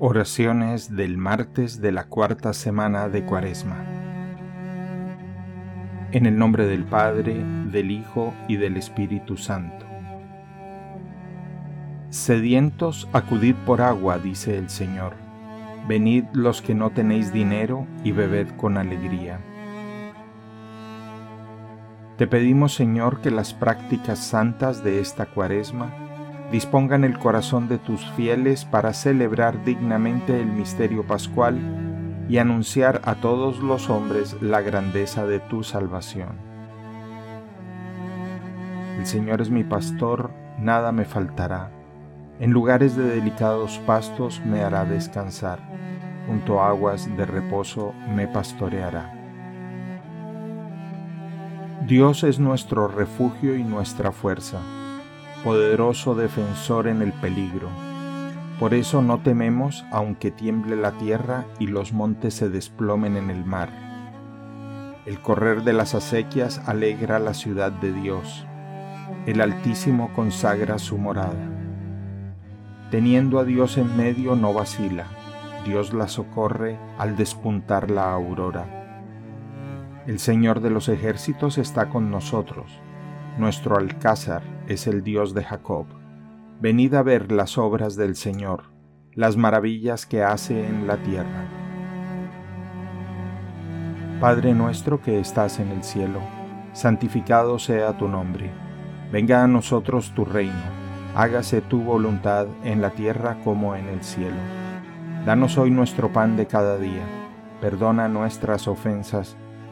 Oraciones del martes de la cuarta semana de Cuaresma. En el nombre del Padre, del Hijo y del Espíritu Santo. Sedientos, acudid por agua, dice el Señor. Venid los que no tenéis dinero y bebed con alegría. Te pedimos, Señor, que las prácticas santas de esta Cuaresma dispongan el corazón de tus fieles para celebrar dignamente el misterio pascual y anunciar a todos los hombres la grandeza de tu salvación. El Señor es mi pastor, nada me faltará. En lugares de delicados pastos me hará descansar, junto a aguas de reposo me pastoreará. Dios es nuestro refugio y nuestra fuerza poderoso defensor en el peligro. Por eso no tememos aunque tiemble la tierra y los montes se desplomen en el mar. El correr de las acequias alegra la ciudad de Dios. El Altísimo consagra su morada. Teniendo a Dios en medio no vacila. Dios la socorre al despuntar la aurora. El Señor de los ejércitos está con nosotros nuestro alcázar es el Dios de Jacob. Venid a ver las obras del Señor, las maravillas que hace en la tierra. Padre nuestro que estás en el cielo, santificado sea tu nombre. Venga a nosotros tu reino, hágase tu voluntad en la tierra como en el cielo. Danos hoy nuestro pan de cada día, perdona nuestras ofensas,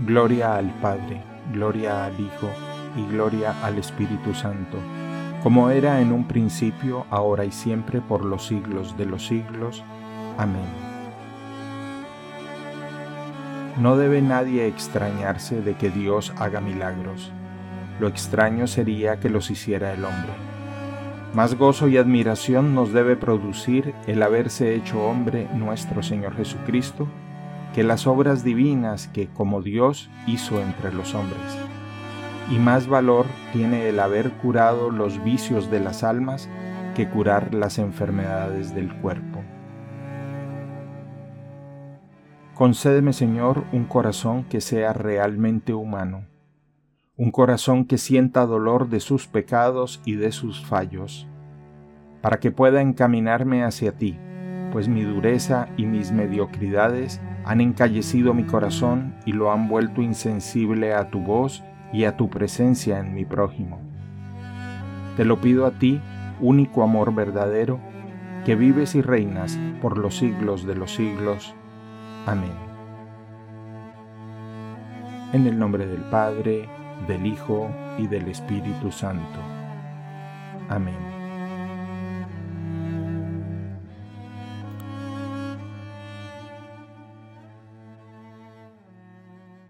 Gloria al Padre, gloria al Hijo y gloria al Espíritu Santo, como era en un principio, ahora y siempre, por los siglos de los siglos. Amén. No debe nadie extrañarse de que Dios haga milagros. Lo extraño sería que los hiciera el hombre. Más gozo y admiración nos debe producir el haberse hecho hombre nuestro Señor Jesucristo, que las obras divinas que como Dios hizo entre los hombres. Y más valor tiene el haber curado los vicios de las almas que curar las enfermedades del cuerpo. Concédeme, Señor, un corazón que sea realmente humano, un corazón que sienta dolor de sus pecados y de sus fallos, para que pueda encaminarme hacia ti, pues mi dureza y mis mediocridades han encallecido mi corazón y lo han vuelto insensible a tu voz y a tu presencia en mi prójimo. Te lo pido a ti, único amor verdadero, que vives y reinas por los siglos de los siglos. Amén. En el nombre del Padre, del Hijo y del Espíritu Santo. Amén.